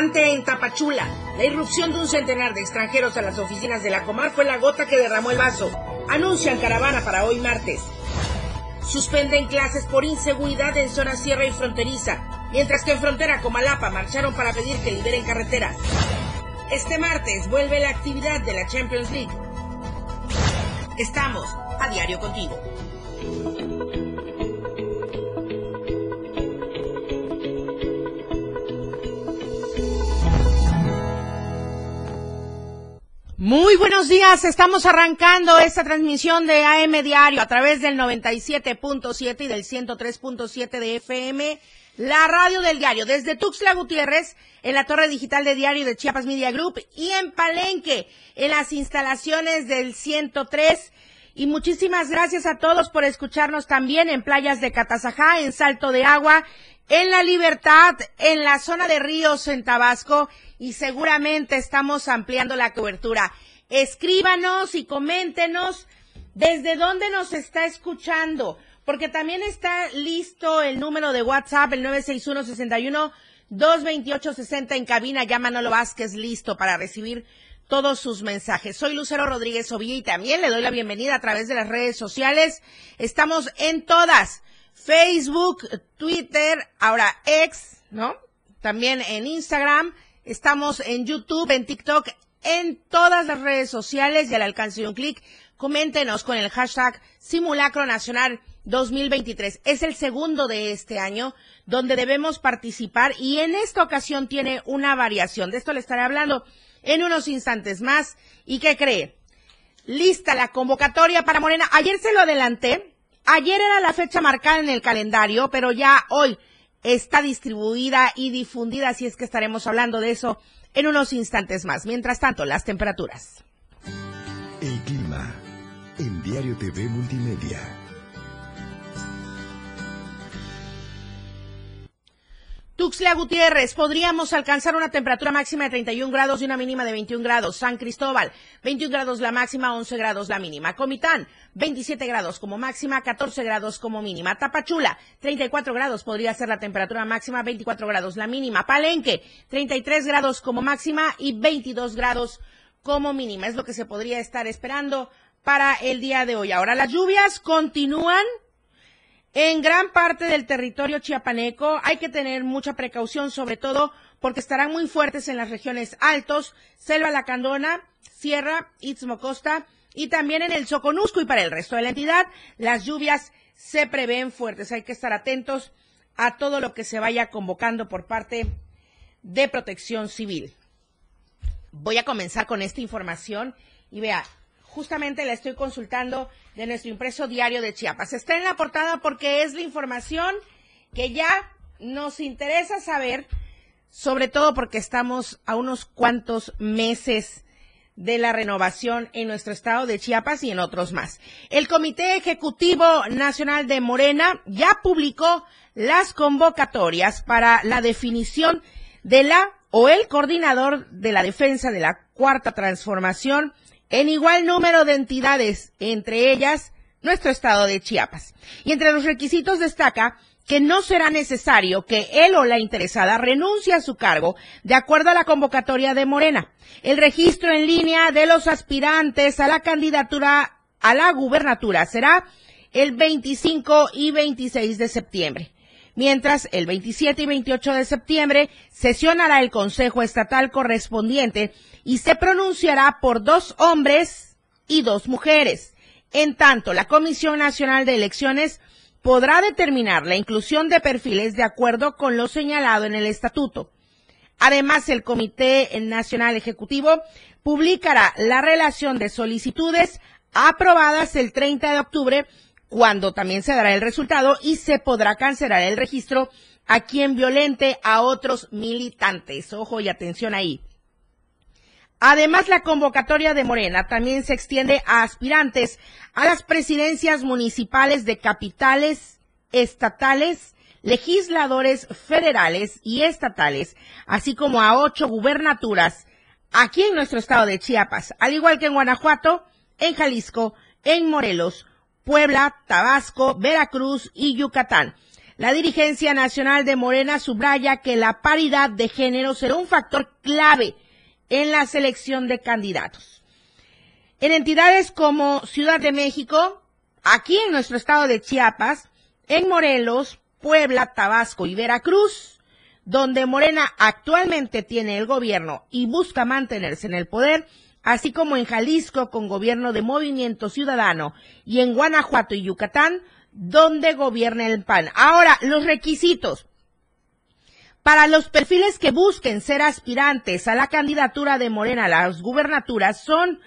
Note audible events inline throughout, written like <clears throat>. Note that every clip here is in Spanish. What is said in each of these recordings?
en Tapachula. La irrupción de un centenar de extranjeros a las oficinas de la Comar fue la gota que derramó el vaso. Anuncian caravana para hoy martes. Suspenden clases por inseguridad en zona sierra y fronteriza, mientras que en frontera Comalapa marcharon para pedir que liberen carretera. Este martes vuelve la actividad de la Champions League. Estamos a diario contigo. Muy buenos días, estamos arrancando esta transmisión de AM Diario a través del 97.7 y del 103.7 de FM, la radio del diario, desde Tuxtla Gutiérrez, en la torre digital de diario de Chiapas Media Group y en Palenque, en las instalaciones del 103. Y muchísimas gracias a todos por escucharnos también en playas de Catazajá, en Salto de Agua, en La Libertad, en la zona de Ríos, en Tabasco y seguramente estamos ampliando la cobertura. Escríbanos y coméntenos desde dónde nos está escuchando, porque también está listo el número de WhatsApp, el 961 61 228 60 en cabina. Ya Manolo Vázquez listo para recibir todos sus mensajes. Soy Lucero Rodríguez Ovilla y también le doy la bienvenida a través de las redes sociales. Estamos en todas. Facebook, Twitter, ahora X, ¿no? También en Instagram Estamos en YouTube, en TikTok, en todas las redes sociales y al alcance de un clic. Coméntenos con el hashtag Simulacro Nacional 2023. Es el segundo de este año donde debemos participar y en esta ocasión tiene una variación. De esto le estaré hablando en unos instantes más. ¿Y qué cree? Lista la convocatoria para Morena. Ayer se lo adelanté. Ayer era la fecha marcada en el calendario, pero ya hoy está distribuida y difundida, así es que estaremos hablando de eso en unos instantes más. Mientras tanto, las temperaturas. El clima en Diario TV Multimedia. Tuxtla Gutiérrez, podríamos alcanzar una temperatura máxima de 31 grados y una mínima de 21 grados. San Cristóbal, 21 grados la máxima, 11 grados la mínima. Comitán, 27 grados como máxima, 14 grados como mínima. Tapachula, 34 grados podría ser la temperatura máxima, 24 grados la mínima. Palenque, 33 grados como máxima y 22 grados como mínima. Es lo que se podría estar esperando para el día de hoy. Ahora las lluvias continúan en gran parte del territorio chiapaneco hay que tener mucha precaución, sobre todo porque estarán muy fuertes en las regiones altos, Selva Lacandona, Sierra, Istmo Costa y también en el Soconusco y para el resto de la entidad las lluvias se prevén fuertes. Hay que estar atentos a todo lo que se vaya convocando por parte de Protección Civil. Voy a comenzar con esta información y vea, justamente la estoy consultando de nuestro impreso diario de Chiapas. Está en la portada porque es la información que ya nos interesa saber, sobre todo porque estamos a unos cuantos meses de la renovación en nuestro estado de Chiapas y en otros más. El Comité Ejecutivo Nacional de Morena ya publicó las convocatorias para la definición de la o el coordinador de la defensa de la cuarta transformación en igual número de entidades, entre ellas nuestro estado de Chiapas. Y entre los requisitos destaca que no será necesario que él o la interesada renuncie a su cargo de acuerdo a la convocatoria de Morena. El registro en línea de los aspirantes a la candidatura a la gubernatura será el 25 y 26 de septiembre. Mientras el 27 y 28 de septiembre sesionará el Consejo Estatal correspondiente y se pronunciará por dos hombres y dos mujeres. En tanto, la Comisión Nacional de Elecciones podrá determinar la inclusión de perfiles de acuerdo con lo señalado en el estatuto. Además, el Comité Nacional Ejecutivo publicará la relación de solicitudes aprobadas el 30 de octubre, cuando también se dará el resultado y se podrá cancelar el registro a quien violente a otros militantes. Ojo y atención ahí. Además, la convocatoria de Morena también se extiende a aspirantes a las presidencias municipales de capitales estatales, legisladores federales y estatales, así como a ocho gubernaturas aquí en nuestro estado de Chiapas, al igual que en Guanajuato, en Jalisco, en Morelos, Puebla, Tabasco, Veracruz y Yucatán. La dirigencia nacional de Morena subraya que la paridad de género será un factor clave en la selección de candidatos. En entidades como Ciudad de México, aquí en nuestro estado de Chiapas, en Morelos, Puebla, Tabasco y Veracruz, donde Morena actualmente tiene el gobierno y busca mantenerse en el poder, así como en Jalisco con gobierno de Movimiento Ciudadano y en Guanajuato y Yucatán, donde gobierna el PAN. Ahora, los requisitos. Para los perfiles que busquen ser aspirantes a la candidatura de Morena a las gubernaturas son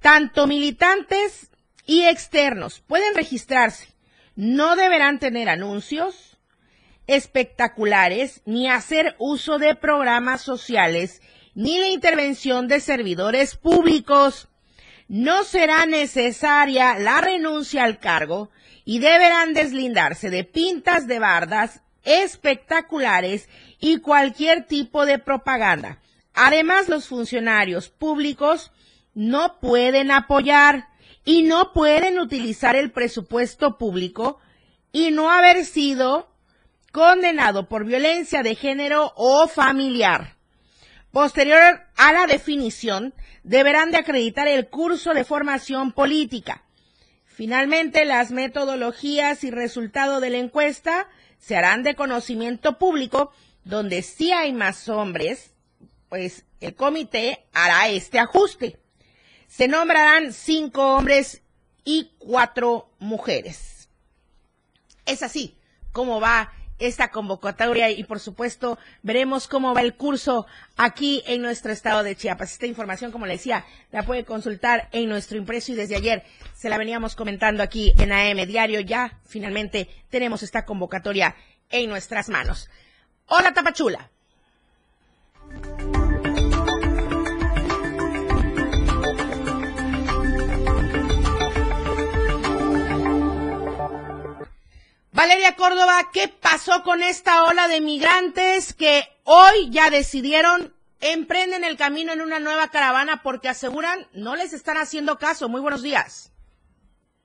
tanto militantes y externos. Pueden registrarse. No deberán tener anuncios espectaculares ni hacer uso de programas sociales ni la intervención de servidores públicos. No será necesaria la renuncia al cargo y deberán deslindarse de pintas de bardas espectaculares y cualquier tipo de propaganda. Además, los funcionarios públicos no pueden apoyar y no pueden utilizar el presupuesto público y no haber sido condenado por violencia de género o familiar. Posterior a la definición, deberán de acreditar el curso de formación política. Finalmente, las metodologías y resultado de la encuesta se harán de conocimiento público, donde si hay más hombres, pues el comité hará este ajuste. Se nombrarán cinco hombres y cuatro mujeres. Es así como va esta convocatoria y por supuesto veremos cómo va el curso aquí en nuestro estado de Chiapas. Esta información, como le decía, la puede consultar en nuestro impreso y desde ayer se la veníamos comentando aquí en AM Diario. Ya finalmente tenemos esta convocatoria en nuestras manos. Hola Tapachula. Valeria Córdoba, ¿qué pasó con esta ola de migrantes que hoy ya decidieron emprenden el camino en una nueva caravana porque aseguran no les están haciendo caso? Muy buenos días.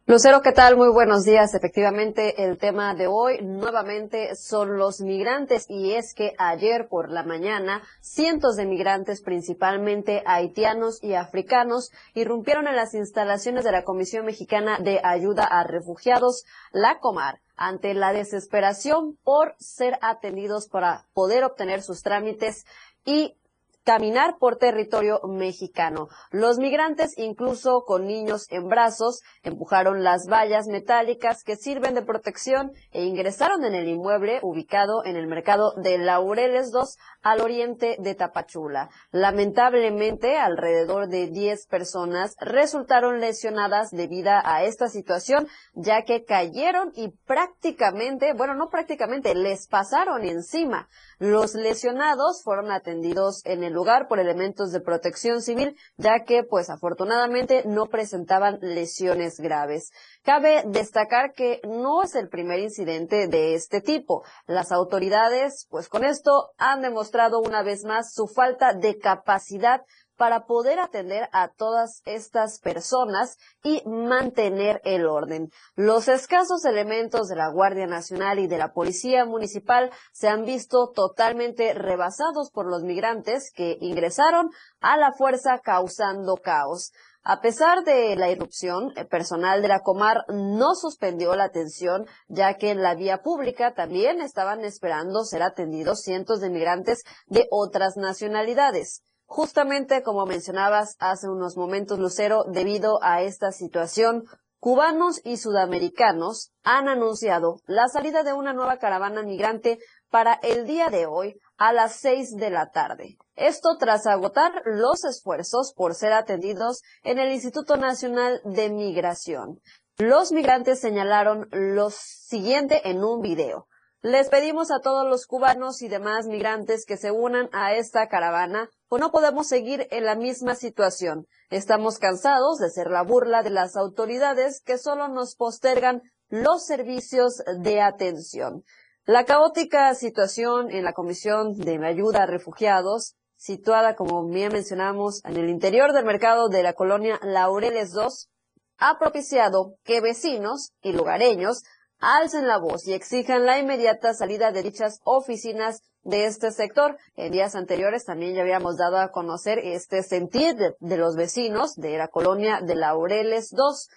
Lucero, ¿qué tal? Muy buenos días. Efectivamente, el tema de hoy nuevamente son los migrantes y es que ayer por la mañana cientos de migrantes, principalmente haitianos y africanos, irrumpieron en las instalaciones de la Comisión Mexicana de Ayuda a Refugiados, la Comar, ante la desesperación por ser atendidos para poder obtener sus trámites y caminar por territorio mexicano. Los migrantes, incluso con niños en brazos, empujaron las vallas metálicas que sirven de protección e ingresaron en el inmueble ubicado en el mercado de Laureles 2 al oriente de Tapachula. Lamentablemente, alrededor de 10 personas resultaron lesionadas debido a esta situación, ya que cayeron y prácticamente, bueno, no prácticamente, les pasaron encima. Los lesionados fueron atendidos en el lugar por elementos de protección civil, ya que pues afortunadamente no presentaban lesiones graves. Cabe destacar que no es el primer incidente de este tipo. Las autoridades pues con esto han demostrado una vez más su falta de capacidad para poder atender a todas estas personas y mantener el orden. Los escasos elementos de la Guardia Nacional y de la Policía Municipal se han visto totalmente rebasados por los migrantes que ingresaron a la fuerza causando caos. A pesar de la irrupción, el personal de la Comar no suspendió la atención, ya que en la vía pública también estaban esperando ser atendidos cientos de migrantes de otras nacionalidades. Justamente como mencionabas hace unos momentos, Lucero, debido a esta situación, cubanos y sudamericanos han anunciado la salida de una nueva caravana migrante para el día de hoy a las seis de la tarde. Esto tras agotar los esfuerzos por ser atendidos en el Instituto Nacional de Migración. Los migrantes señalaron lo siguiente en un video. Les pedimos a todos los cubanos y demás migrantes que se unan a esta caravana, o no podemos seguir en la misma situación. Estamos cansados de ser la burla de las autoridades que solo nos postergan los servicios de atención. La caótica situación en la Comisión de Ayuda a Refugiados, situada, como bien mencionamos, en el interior del mercado de la colonia Laureles II, ha propiciado que vecinos y lugareños alcen la voz y exijan la inmediata salida de dichas oficinas de este sector. En días anteriores también ya habíamos dado a conocer este sentir de, los vecinos de la colonia de Laureles 2.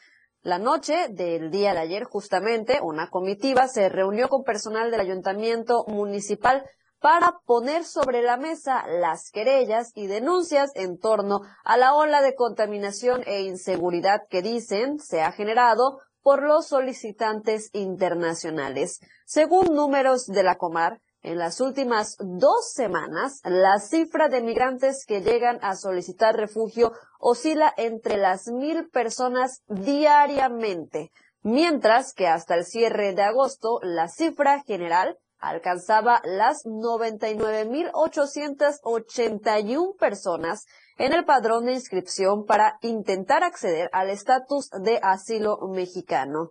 La noche del día de ayer, justamente, una comitiva se reunió con personal del ayuntamiento municipal para poner sobre la mesa las querellas y denuncias en torno a la ola de contaminación e inseguridad que dicen se ha generado por los solicitantes internacionales. Según números de la Comar, en las últimas dos semanas, la cifra de migrantes que llegan a solicitar refugio oscila entre las mil personas diariamente, mientras que hasta el cierre de agosto la cifra general alcanzaba las 99.881 personas en el padrón de inscripción para intentar acceder al estatus de asilo mexicano.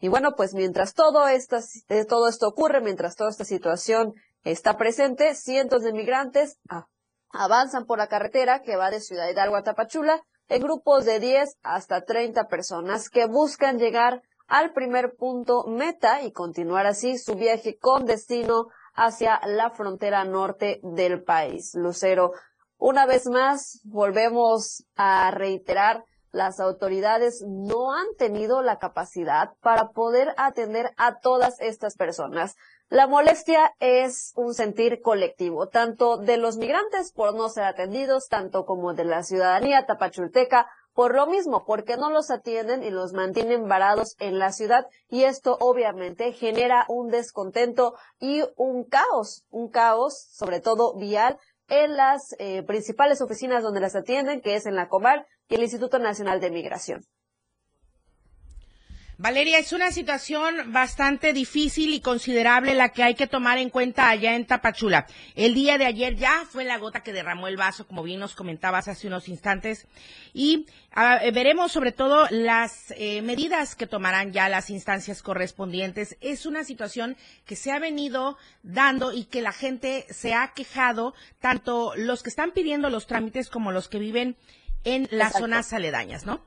Y bueno, pues mientras todo, esto, eh, todo esto ocurre, mientras toda esta situación está presente, cientos de migrantes avanzan por la carretera que va de Ciudad Hidalgo a Tapachula en grupos de 10 hasta 30 personas que buscan llegar al primer punto meta y continuar así su viaje con destino hacia la frontera norte del país. Lucero, una vez más volvemos a reiterar las autoridades no han tenido la capacidad para poder atender a todas estas personas. La molestia es un sentir colectivo, tanto de los migrantes por no ser atendidos, tanto como de la ciudadanía tapachulteca por lo mismo, porque no los atienden y los mantienen varados en la ciudad y esto obviamente genera un descontento y un caos, un caos sobre todo vial en las eh, principales oficinas donde las atienden, que es en la Comar y el Instituto Nacional de Migración. Valeria, es una situación bastante difícil y considerable la que hay que tomar en cuenta allá en Tapachula. El día de ayer ya fue la gota que derramó el vaso, como bien nos comentabas hace unos instantes, y ah, eh, veremos sobre todo las eh, medidas que tomarán ya las instancias correspondientes. Es una situación que se ha venido dando y que la gente se ha quejado, tanto los que están pidiendo los trámites como los que viven en las zonas aledañas, ¿no?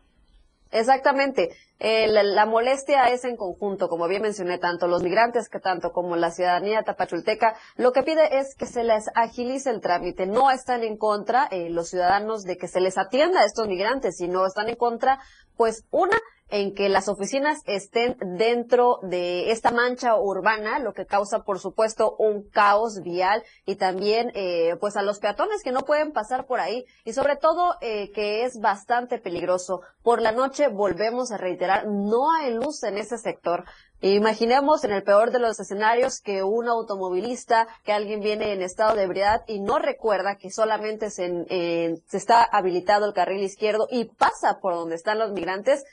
Exactamente. Eh, la, molestia es en conjunto, como bien mencioné, tanto los migrantes que tanto como la ciudadanía tapachulteca, lo que pide es que se les agilice el trámite. No están en contra eh, los ciudadanos de que se les atienda a estos migrantes, sino están en contra, pues, una, en que las oficinas estén dentro de esta mancha urbana, lo que causa, por supuesto, un caos vial y también, eh, pues, a los peatones que no pueden pasar por ahí y sobre todo eh, que es bastante peligroso. Por la noche volvemos a reiterar, no hay luz en ese sector. Imaginemos en el peor de los escenarios que un automovilista, que alguien viene en estado de ebriedad y no recuerda que solamente se, se está habilitado el carril izquierdo y pasa por donde están los migrantes,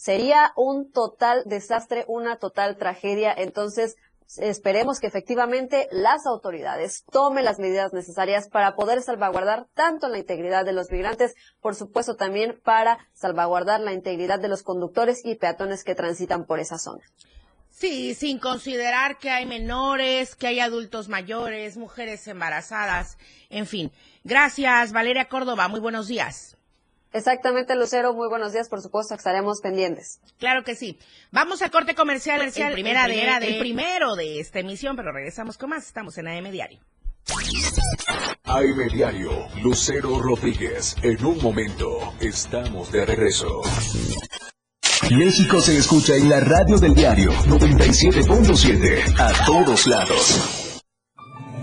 sería un total desastre, una total tragedia. Entonces, esperemos que efectivamente las autoridades tomen las medidas necesarias para poder salvaguardar tanto la integridad de los migrantes, por supuesto también para salvaguardar la integridad de los conductores y peatones que transitan por esa zona. Sí, sin considerar que hay menores, que hay adultos mayores, mujeres embarazadas, en fin. Gracias, Valeria Córdoba. Muy buenos días. Exactamente, Lucero. Muy buenos días. Por supuesto, estaremos pendientes. Claro que sí. Vamos a corte comercial. el, primera de, primero de esta emisión, pero regresamos con más. Estamos en AM Diario. AM Diario, Lucero Rodríguez. En un momento, estamos de regreso. México se escucha en la radio del diario 97.7 a todos lados.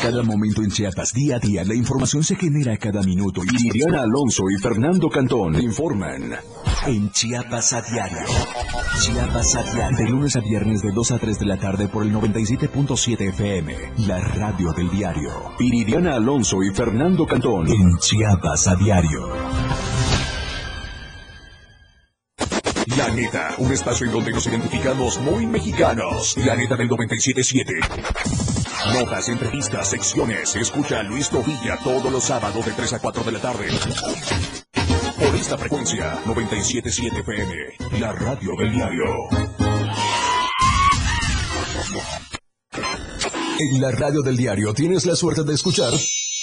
Cada momento en Chiapas, día a día, la información se genera cada minuto. Y Diana Alonso y Fernando Cantón informan en Chiapas a diario. Chiapas a diario. De lunes a viernes de 2 a 3 de la tarde por el 97.7 FM. La radio del diario. Iridiana Alonso y Fernando Cantón en Chiapas a diario. La neta, un espacio en donde nos identificamos muy mexicanos. La neta del 97.7. Notas, entrevistas, secciones. Escucha a Luis Tovilla todos los sábados de 3 a 4 de la tarde. Por esta frecuencia, 977 FM, la radio del diario. En la radio del diario tienes la suerte de escuchar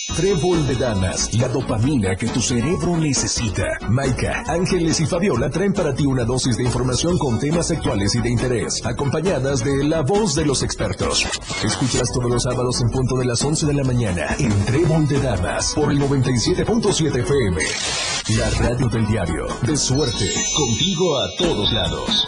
Trébol de Damas, la dopamina que tu cerebro necesita. Maika, Ángeles y Fabiola traen para ti una dosis de información con temas sexuales y de interés, acompañadas de la voz de los expertos. Escuchas todos los sábados en punto de las 11 de la mañana en Trébol de Damas por el 97.7 FM. La radio del diario, de suerte, contigo a todos lados.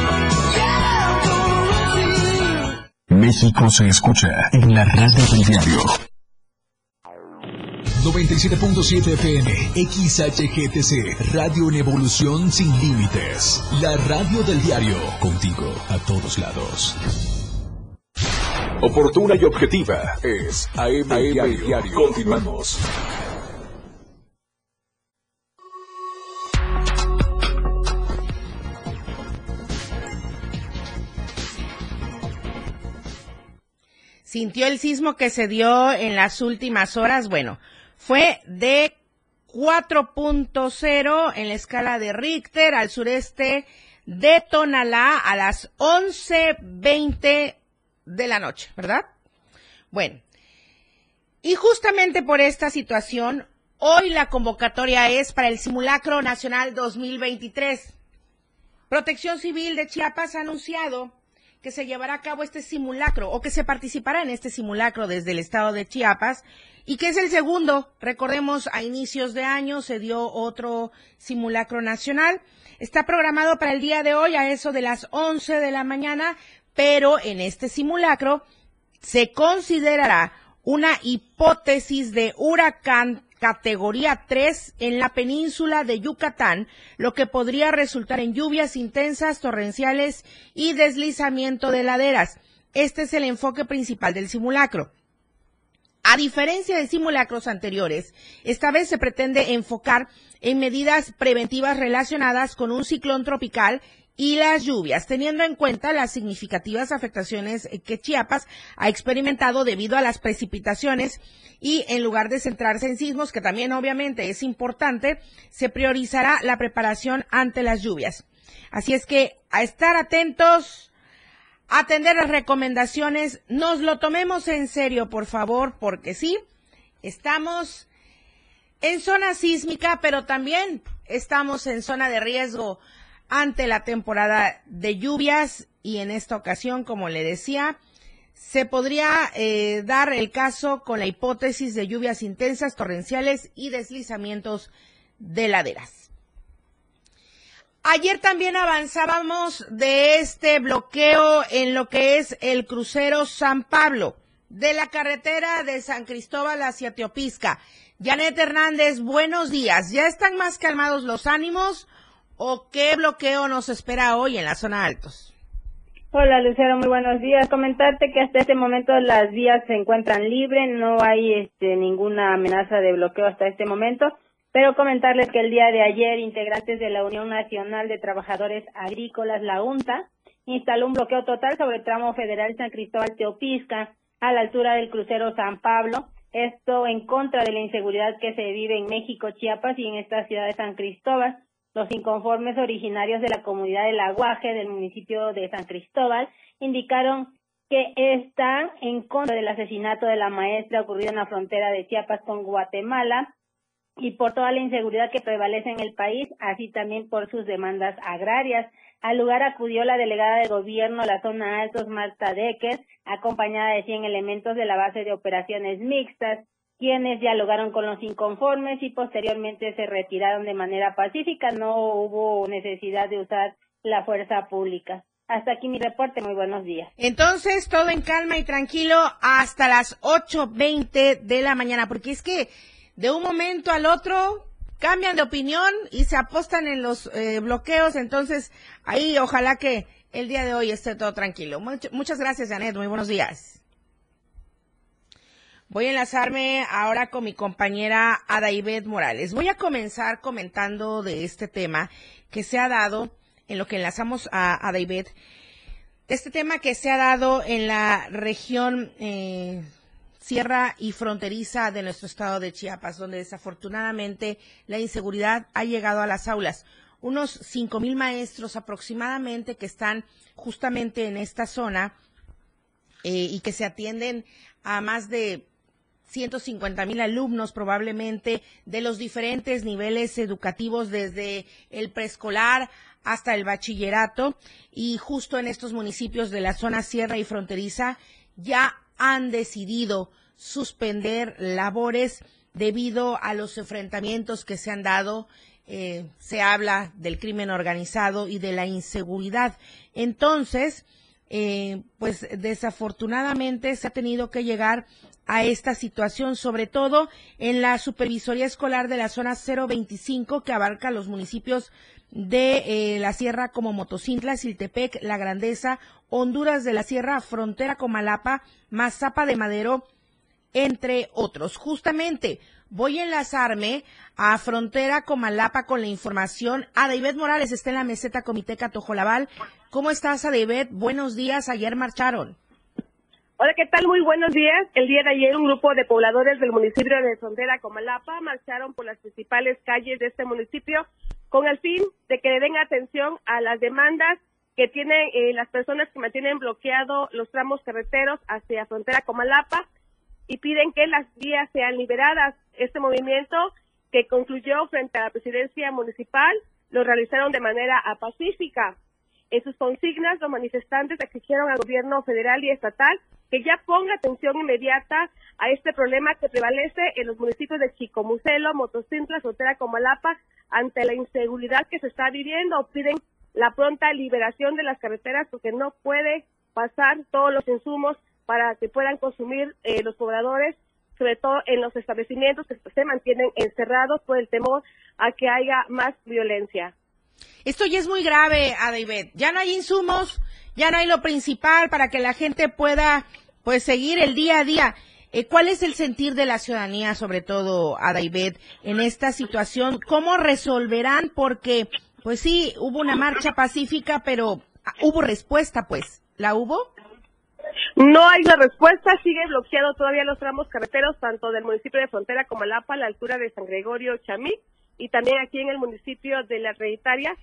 México se escucha en la radio del diario. 97.7 FM, XHGTC, Radio en Evolución Sin Límites. La radio del diario, contigo a todos lados. Oportuna y objetiva es AM, diario. diario. Continuamos. Sintió el sismo que se dio en las últimas horas. Bueno, fue de 4.0 en la escala de Richter al sureste de Tonalá a las 11.20 de la noche, ¿verdad? Bueno, y justamente por esta situación, hoy la convocatoria es para el Simulacro Nacional 2023. Protección Civil de Chiapas ha anunciado que se llevará a cabo este simulacro o que se participará en este simulacro desde el estado de Chiapas y que es el segundo. Recordemos, a inicios de año se dio otro simulacro nacional. Está programado para el día de hoy a eso de las 11 de la mañana, pero en este simulacro se considerará una hipótesis de huracán categoría 3 en la península de Yucatán, lo que podría resultar en lluvias intensas, torrenciales y deslizamiento de laderas. Este es el enfoque principal del simulacro. A diferencia de simulacros anteriores, esta vez se pretende enfocar en medidas preventivas relacionadas con un ciclón tropical y las lluvias, teniendo en cuenta las significativas afectaciones que Chiapas ha experimentado debido a las precipitaciones y en lugar de centrarse en sismos, que también obviamente es importante, se priorizará la preparación ante las lluvias. Así es que a estar atentos, atender las recomendaciones, nos lo tomemos en serio, por favor, porque sí, estamos en zona sísmica, pero también estamos en zona de riesgo ante la temporada de lluvias y en esta ocasión, como le decía, se podría eh, dar el caso con la hipótesis de lluvias intensas, torrenciales y deslizamientos de laderas. Ayer también avanzábamos de este bloqueo en lo que es el crucero San Pablo de la carretera de San Cristóbal hacia Teopisca. Janet Hernández, buenos días. ¿Ya están más calmados los ánimos o qué bloqueo nos espera hoy en la zona altos? Hola Lucero, muy buenos días. Comentarte que hasta este momento las vías se encuentran libres, no hay este, ninguna amenaza de bloqueo hasta este momento, pero comentarles que el día de ayer integrantes de la Unión Nacional de Trabajadores Agrícolas, la UNTA, instaló un bloqueo total sobre el tramo federal San Cristóbal Teopisca a la altura del crucero San Pablo, esto en contra de la inseguridad que se vive en México, Chiapas y en esta ciudad de San Cristóbal los inconformes originarios de la comunidad del Aguaje del municipio de San Cristóbal indicaron que están en contra del asesinato de la maestra ocurrido en la frontera de Chiapas con Guatemala y por toda la inseguridad que prevalece en el país, así también por sus demandas agrarias. Al lugar acudió la delegada de gobierno a la zona Altos, Marta Decker, acompañada de 100 elementos de la base de operaciones mixtas quienes dialogaron con los inconformes y posteriormente se retiraron de manera pacífica. No hubo necesidad de usar la fuerza pública. Hasta aquí mi reporte. Muy buenos días. Entonces, todo en calma y tranquilo hasta las 8.20 de la mañana, porque es que de un momento al otro cambian de opinión y se apostan en los eh, bloqueos. Entonces, ahí ojalá que el día de hoy esté todo tranquilo. muchas gracias, Janet. Muy buenos días. Voy a enlazarme ahora con mi compañera Adaibet Morales. Voy a comenzar comentando de este tema que se ha dado, en lo que enlazamos a Adaibet, este tema que se ha dado en la región eh, sierra y fronteriza de nuestro estado de Chiapas, donde desafortunadamente la inseguridad ha llegado a las aulas. Unos cinco mil maestros aproximadamente que están justamente en esta zona eh, y que se atienden a más de 150 mil alumnos probablemente de los diferentes niveles educativos desde el preescolar hasta el bachillerato y justo en estos municipios de la zona sierra y fronteriza ya han decidido suspender labores debido a los enfrentamientos que se han dado. Eh, se habla del crimen organizado y de la inseguridad. Entonces, eh, pues desafortunadamente se ha tenido que llegar a esta situación, sobre todo en la supervisoría escolar de la zona 025 que abarca los municipios de eh, la sierra como Motocintla, Siltepec, La Grandeza, Honduras de la Sierra, Frontera Comalapa, Mazapa de Madero, entre otros. Justamente voy a enlazarme a Frontera Comalapa con la información. A David Morales está en la meseta Comité Catojolabal. ¿Cómo estás, David? Buenos días. Ayer marcharon. Hola, ¿qué tal? Muy buenos días. El día de ayer un grupo de pobladores del municipio de Frontera Comalapa marcharon por las principales calles de este municipio con el fin de que le den atención a las demandas que tienen eh, las personas que mantienen bloqueado los tramos carreteros hacia frontera Comalapa y piden que las vías sean liberadas. Este movimiento que concluyó frente a la presidencia municipal lo realizaron de manera pacífica. En sus consignas, los manifestantes exigieron al gobierno federal y estatal que ya ponga atención inmediata a este problema que prevalece en los municipios de Chicomucelo, Motocintla, Sotera, Comalapa, ante la inseguridad que se está viviendo. Piden la pronta liberación de las carreteras porque no puede pasar todos los insumos para que puedan consumir eh, los pobladores, sobre todo en los establecimientos que se mantienen encerrados por el temor a que haya más violencia. Esto ya es muy grave, David. Ya no hay insumos, ya no hay lo principal para que la gente pueda pues seguir el día a día. Eh, ¿Cuál es el sentir de la ciudadanía, sobre todo, Adaibet, en esta situación? ¿Cómo resolverán? Porque, pues sí, hubo una marcha pacífica, pero ah, hubo respuesta, pues. ¿La hubo? No hay una respuesta, sigue bloqueado todavía los tramos carreteros, tanto del municipio de Frontera como Lapa, a la altura de San Gregorio, Chamí, y también aquí en el municipio de La Trinitaria.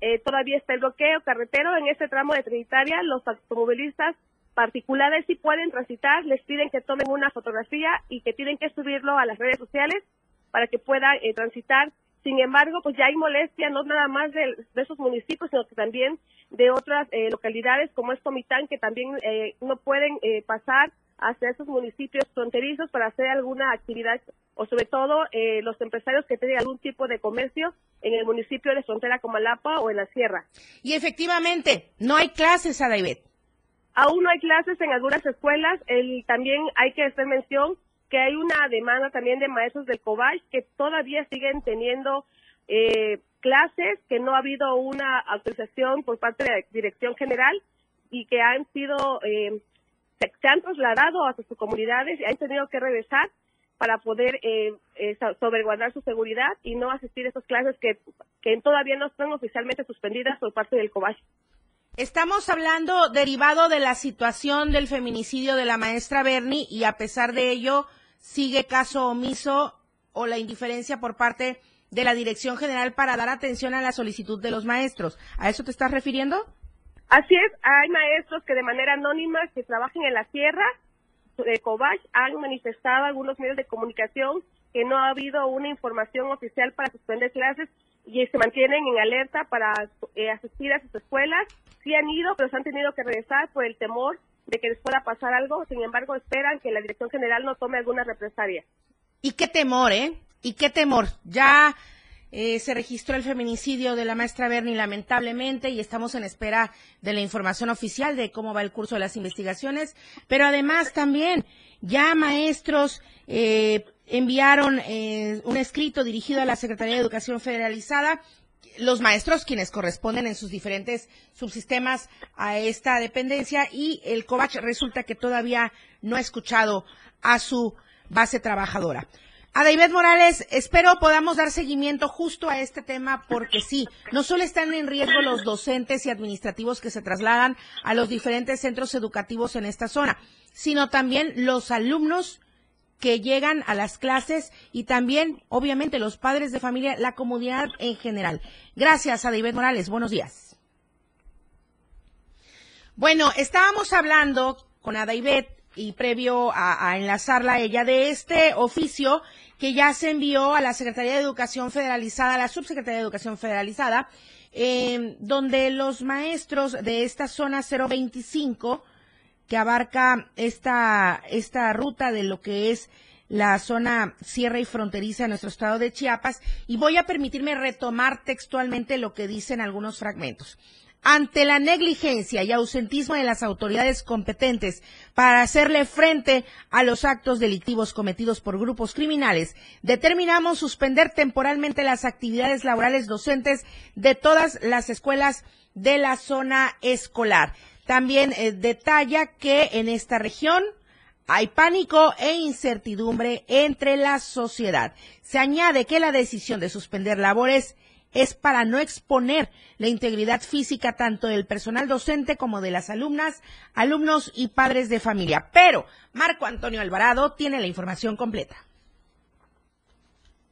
Eh, todavía está el bloqueo carretero en este tramo de Trinitaria. Los automovilistas particulares sí pueden transitar, les piden que tomen una fotografía y que tienen que subirlo a las redes sociales para que puedan eh, transitar. Sin embargo, pues ya hay molestia no nada más de, esos municipios, sino que también de otras eh, localidades como es Comitán, que también eh, no pueden pasar hacia esos municipios fronterizos para hacer alguna actividad o sobre todo los empresarios que tienen algún tipo de comercio en el municipio de frontera como Alapa o en la sierra. Y efectivamente, no hay clases, a David. Aún no hay clases en algunas escuelas. El, también hay que hacer mención que hay una demanda también de maestros del COBACH que todavía siguen teniendo eh, clases, que no ha habido una autorización por parte de la Dirección General y que han sido, eh, se, han trasladado a sus comunidades y han tenido que regresar para poder eh, eh sobreguardar su seguridad y no asistir a esas clases que, que todavía no están oficialmente suspendidas por parte del COBACH. Estamos hablando derivado de la situación del feminicidio de la maestra Bernie y a pesar de ello sigue caso omiso o la indiferencia por parte de la Dirección General para dar atención a la solicitud de los maestros. ¿A eso te estás refiriendo? Así es, hay maestros que de manera anónima que trabajan en la tierra de Cobach han manifestado algunos medios de comunicación que no ha habido una información oficial para suspender clases y se mantienen en alerta para eh, asistir a sus escuelas sí han ido, pero se han tenido que regresar por el temor de que les pueda pasar algo. Sin embargo, esperan que la Dirección General no tome alguna represalia. ¿Y qué temor, eh? ¿Y qué temor? Ya eh, se registró el feminicidio de la maestra Bernie, lamentablemente, y estamos en espera de la información oficial de cómo va el curso de las investigaciones. Pero además también, ya maestros, eh, enviaron eh, un escrito dirigido a la Secretaría de Educación Federalizada los maestros quienes corresponden en sus diferentes subsistemas a esta dependencia y el COVACH resulta que todavía no ha escuchado a su base trabajadora. A David Morales, espero podamos dar seguimiento justo a este tema porque sí, no solo están en riesgo los docentes y administrativos que se trasladan a los diferentes centros educativos en esta zona, sino también los alumnos que llegan a las clases y también, obviamente, los padres de familia, la comunidad en general. Gracias a David Morales. Buenos días. Bueno, estábamos hablando con Adaibet y previo a, enlazarla a ella de este oficio que ya se envió a la Secretaría de Educación Federalizada, a la Subsecretaría de Educación Federalizada, eh, donde los maestros de esta zona 025 que abarca esta, esta ruta de lo que es la zona sierra y fronteriza de nuestro estado de Chiapas y voy a permitirme retomar textualmente lo que dicen algunos fragmentos. Ante la negligencia y ausentismo de las autoridades competentes para hacerle frente a los actos delictivos cometidos por grupos criminales, determinamos suspender temporalmente las actividades laborales docentes de todas las escuelas de la zona escolar. También eh, detalla que en esta región hay pánico e incertidumbre entre la sociedad. Se añade que la decisión de suspender labores es para no exponer la integridad física tanto del personal docente como de las alumnas, alumnos y padres de familia. Pero Marco Antonio Alvarado tiene la información completa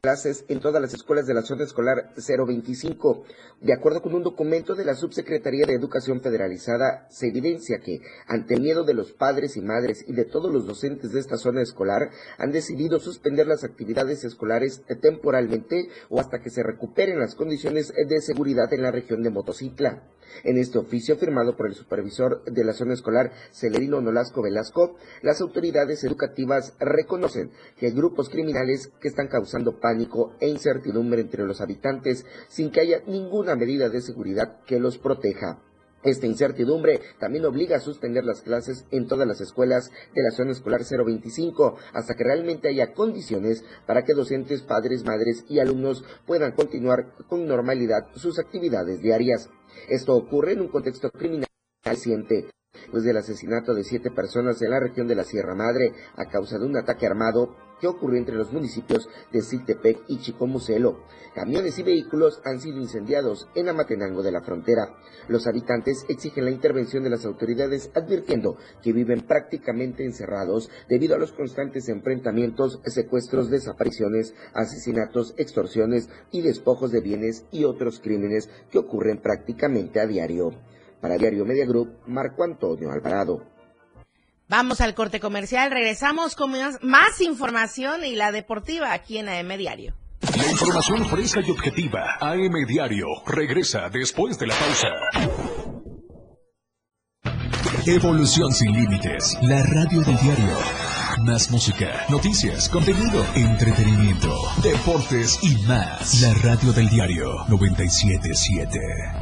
clases en todas las escuelas de la zona escolar 025. De acuerdo con un documento de la Subsecretaría de Educación Federalizada, se evidencia que, ante miedo de los padres y madres y de todos los docentes de esta zona escolar, han decidido suspender las actividades escolares temporalmente o hasta que se recuperen las condiciones de seguridad en la región de Motocicla. En este oficio firmado por el supervisor de la zona escolar Celerino Nolasco Velasco, las autoridades educativas reconocen que hay grupos criminales que están causando e incertidumbre entre los habitantes sin que haya ninguna medida de seguridad que los proteja. Esta incertidumbre también obliga a suspender las clases en todas las escuelas de la zona escolar 025 hasta que realmente haya condiciones para que docentes, padres, madres y alumnos puedan continuar con normalidad sus actividades diarias. Esto ocurre en un contexto criminal pues del asesinato de siete personas en la región de la Sierra Madre a causa de un ataque armado que ocurrió entre los municipios de Citepec y Chicomucelo. Camiones y vehículos han sido incendiados en Amatenango de la frontera. Los habitantes exigen la intervención de las autoridades advirtiendo que viven prácticamente encerrados debido a los constantes enfrentamientos, secuestros, desapariciones, asesinatos, extorsiones y despojos de bienes y otros crímenes que ocurren prácticamente a diario. Para Diario Media Group, Marco Antonio Alvarado. Vamos al corte comercial, regresamos con más, información y la deportiva aquí en AM Diario. La información fresca y objetiva, AM Diario, regresa después de la pausa. Evolución sin límites, la radio del diario. Más música, noticias, contenido, entretenimiento, deportes y más. La radio del diario 977.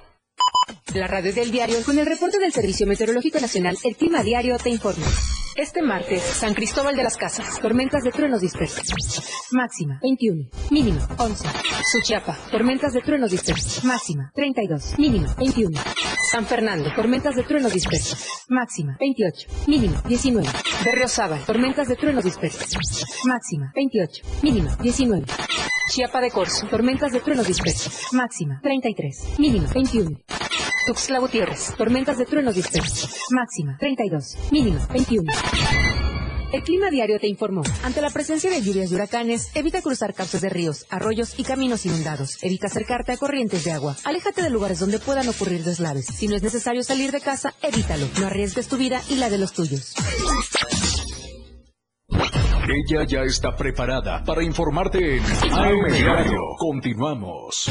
La radio del diario con el reporte del Servicio Meteorológico Nacional, el clima diario te informa. Este martes, San Cristóbal de las Casas, tormentas de truenos dispersos. Máxima, 21. Mínima, 11. Suchiapa, tormentas de truenos dispersos. Máxima, 32. Mínima, 21. San Fernando, tormentas de truenos dispersos. Máxima, 28. Mínima, 19. Berriozábal, tormentas de truenos dispersos. Máxima, 28. Mínima, 19. Chiapa de Corzo, tormentas de truenos dispersos. Máxima, 33. Mínima, 21. Tuxtla Gutiérrez, tormentas de truenos dispersos. Máxima, 32. Mínima, 21. El Clima Diario te informó. Ante la presencia de lluvias y huracanes, evita cruzar cauces de ríos, arroyos y caminos inundados. Evita acercarte a corrientes de agua. Aléjate de lugares donde puedan ocurrir deslaves. Si no es necesario salir de casa, evítalo. No arriesgues tu vida y la de los tuyos. Ella ya está preparada para informarte en AM. Continuamos.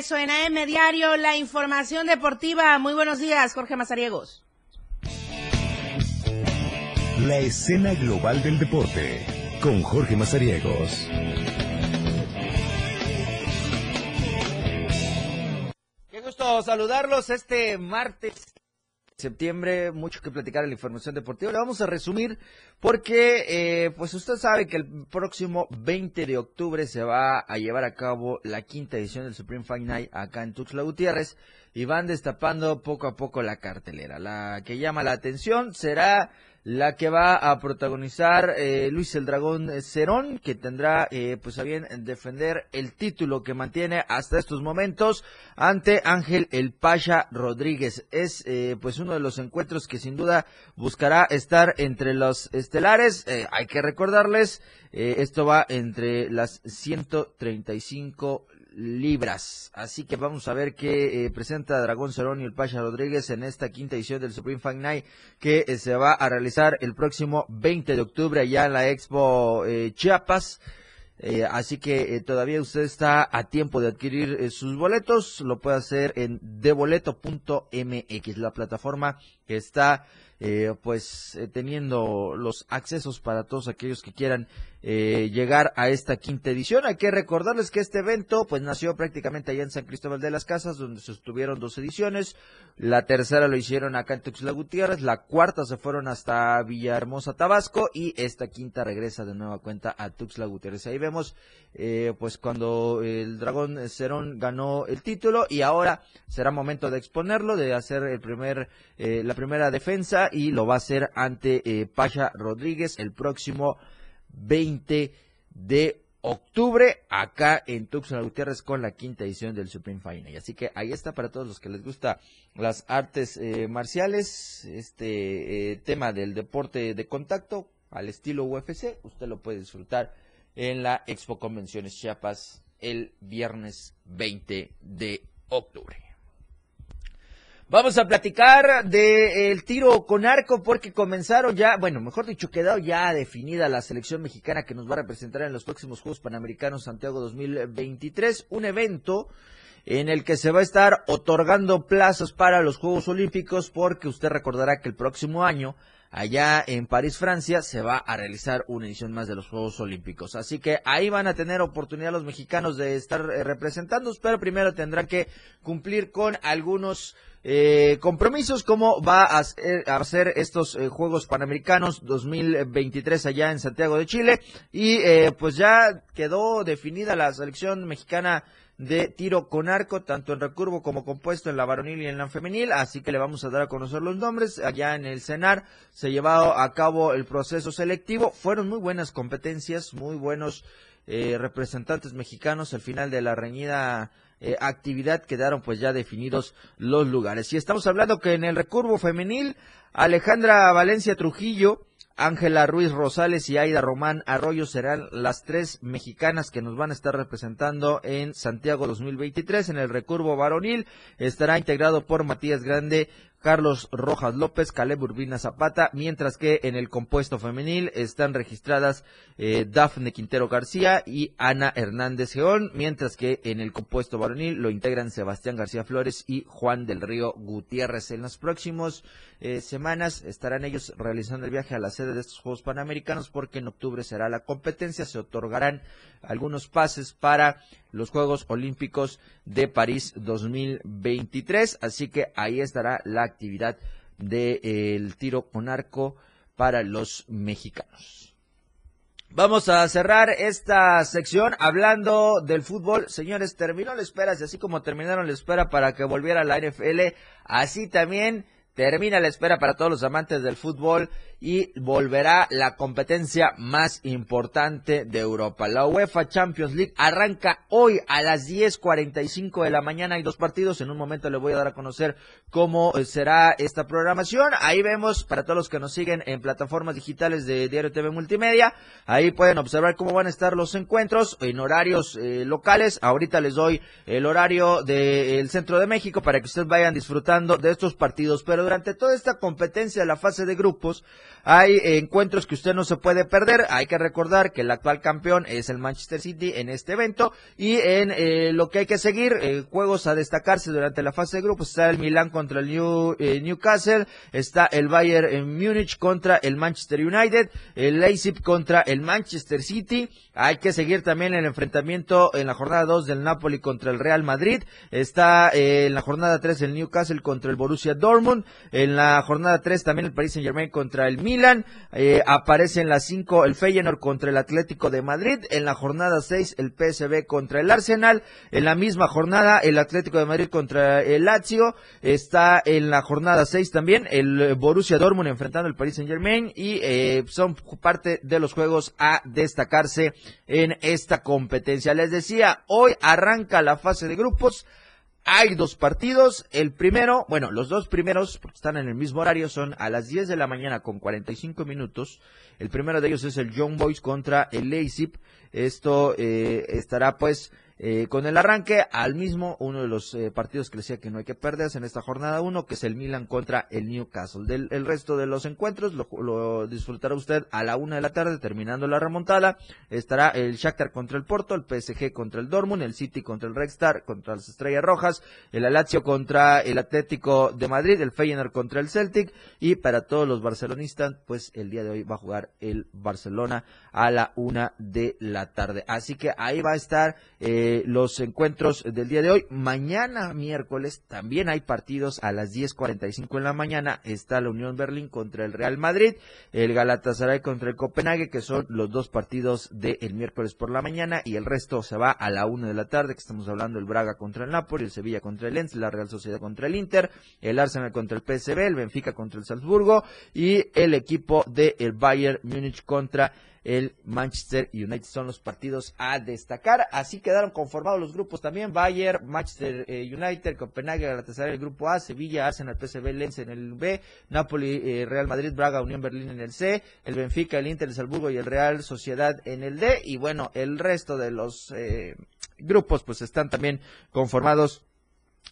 Regreso en AM Diario, la información deportiva. Muy buenos días, Jorge Mazariegos. La escena global del deporte con Jorge Mazariegos. Qué gusto saludarlos este martes septiembre, mucho que platicar en la información deportiva. Le vamos a resumir porque, eh, pues usted sabe que el próximo 20 de octubre se va a llevar a cabo la quinta edición del Supreme Fight Night acá en Tuxtla Gutiérrez y van destapando poco a poco la cartelera. La que llama la atención será la que va a protagonizar eh, Luis el Dragón Cerón, que tendrá eh, pues a bien defender el título que mantiene hasta estos momentos ante Ángel El Pasha Rodríguez. Es eh, pues uno de los encuentros que sin duda buscará estar entre los estelares. hay que recordarles, esto va entre las 135 libras. Así que vamos a ver qué eh, presenta Dragón Cerón y el Pasha Rodríguez en esta quinta edición del Supreme Fight Night que eh, se va a realizar el próximo 20 de octubre allá en la Expo eh, Chiapas. así que todavía usted está a tiempo de adquirir sus boletos. Lo puede hacer en deboleto.mx, la plataforma que está pues teniendo los accesos para todos aquellos que quieran eh, llegar a esta quinta edición. Hay que recordarles que este evento pues nació prácticamente allá en San Cristóbal de las Casas, donde se estuvieron dos ediciones. La tercera lo hicieron acá en Tuxtla Gutiérrez, la cuarta se fueron hasta Villahermosa, Tabasco y esta quinta regresa de nueva cuenta a Tuxtla Gutiérrez. Ahí vemos eh, pues cuando el Dragón Cerón ganó el título y ahora será momento de exponerlo, de hacer el primer, eh, la primera defensa y lo va a hacer ante eh, Pasha Rodríguez el próximo 20 de octubre acá en Tucson Gutiérrez con la quinta edición del Supreme Final. Así que ahí está para todos los que les gusta las artes eh, marciales, este eh, tema del deporte de contacto al estilo UFC, usted lo puede disfrutar en la Expo Convenciones Chiapas el viernes 20 de octubre. Vamos a platicar del tiro con arco porque comenzaron ya, bueno, mejor dicho, quedó ya definida la selección mexicana que nos va a representar en los próximos Juegos Panamericanos Santiago 2023, un evento en el que se va a estar otorgando plazas para los Juegos Olímpicos porque usted recordará que el próximo año allá en París, Francia, se va a realizar una edición más de los Juegos Olímpicos. Así que ahí van a tener oportunidad los mexicanos de estar eh, representando, pero primero tendrán que cumplir con algunos eh, compromisos como va a hacer, estos eh, Juegos Panamericanos 2023 allá en Santiago de Chile y eh, pues ya quedó definida la selección mexicana de tiro con arco, tanto en recurvo como compuesto en la varonil y en la femenil, así que le vamos a dar a conocer los nombres. Allá en el CENAR se llevado a cabo el proceso selectivo, fueron muy buenas competencias, muy buenos representantes mexicanos al final de la reñida eh, actividad quedaron pues ya definidos los lugares. Y estamos hablando que en el recurvo femenil, Alejandra Valencia Trujillo Ángela Ruiz Rosales y Aida Román Arroyo serán las tres mexicanas que nos van a estar representando en Santiago 2023. En el recurvo varonil estará integrado por Matías Grande, Carlos Rojas López, Caleb Urbina Zapata, mientras que en el compuesto femenil están registradas eh, Dafne Quintero García y Ana Hernández Geón, mientras que en el compuesto varonil lo integran Sebastián García Flores y Juan del Río Gutiérrez. En las próximas eh, semanas estarán ellos realizando el viaje a la sede de estos Juegos Panamericanos porque en octubre será la competencia, se otorgarán algunos pases para los Juegos Olímpicos de París 2023, así que ahí estará la actividad del tiro con arco para los mexicanos. Vamos a cerrar esta sección hablando del fútbol. Señores, terminó la espera, así como terminaron la espera para que volviera la NFL, así también termina la espera para todos los amantes del fútbol y volverá la competencia más importante de Europa. La UEFA Champions League arranca hoy a las 10.45 de la mañana. Hay dos partidos. En un momento le voy a dar a conocer cómo eh, será esta programación. Ahí vemos para todos los que nos siguen en plataformas digitales de Diario TV Multimedia. Ahí pueden observar cómo van a estar los encuentros en horarios eh, locales. Ahorita les doy el horario del centro de México para que ustedes vayan disfrutando de estos partidos. Pero durante toda esta competencia de la fase de grupos, hay encuentros que usted no se puede perder. Hay que recordar que el actual campeón es el Manchester City en este evento. Y en eh, lo que hay que seguir, eh, juegos a destacarse durante la fase de grupos, está el Milan contra el New, eh, Newcastle, está el Bayern en Múnich contra el Manchester United, el Leipzig contra el Manchester City. Hay que seguir también el enfrentamiento en la jornada 2 del Napoli contra el Real Madrid. Está en la jornada 3 el Newcastle contra el Borussia Dortmund. En la jornada 3 también el Paris Saint Germain contra el Milan. Eh, aparece en la 5 el Feyenoord contra el Atlético de Madrid. En la jornada 6 el PSV contra el Arsenal. En la misma jornada el Atlético de Madrid contra el Lazio. Está en la jornada 6 también el Borussia Dortmund enfrentando al Paris Saint Germain. Y eh, son parte de los juegos a destacarse en esta competencia. Les decía, hoy arranca la fase de grupos. Hay dos partidos. El primero, bueno, los dos primeros, porque están en el mismo horario, son a las 10 de la mañana con 45 minutos. El primero de ellos es el Young Boys contra el Leipzig. Esto eh, estará pues eh, con el arranque al mismo uno de los eh, partidos que decía que no hay que perderse en esta jornada uno, que es el Milan contra el Newcastle. Del el resto de los encuentros lo, disfrutará usted a la una de la tarde, terminando la remontada. Estará el Shakhtar contra el Porto, el PSG contra el Dortmund, el City contra el Red Star, contra las Estrellas Rojas, el Alacio contra el Atlético de Madrid, el Feyenoord contra el Celtic y para todos los barcelonistas, pues el día de hoy va a jugar el Barcelona a la una de la tarde. Así que ahí va a estar eh, los encuentros del día de hoy. Mañana, miércoles, también hay partidos a las 10.45 en la mañana. Está la Unión Berlín contra el Real Madrid, el Galatasaray contra el Copenhague, que son los dos partidos del miércoles por la mañana, y el resto se va a la una de la tarde, que estamos hablando el Braga contra el Napoli, el Sevilla contra el Lens, la Real Sociedad contra el Inter, el Arsenal contra el PSV, el Benfica contra el Salzburgo, y el equipo del el Bayern Múnich contra el Manchester United. Son los partidos a destacar. Así quedaron conformados los grupos también. Bayern, Manchester eh, United, Copenhague, Galatasaray, el grupo A, Sevilla, Arsenal, PSV, Lens en el B, Napoli, eh, Real Madrid, Braga, Unión Berlín en el C, el Benfica, el Inter, el Salzburgo y el Real Sociedad en el D. Y bueno, el resto de los eh, grupos pues están también conformados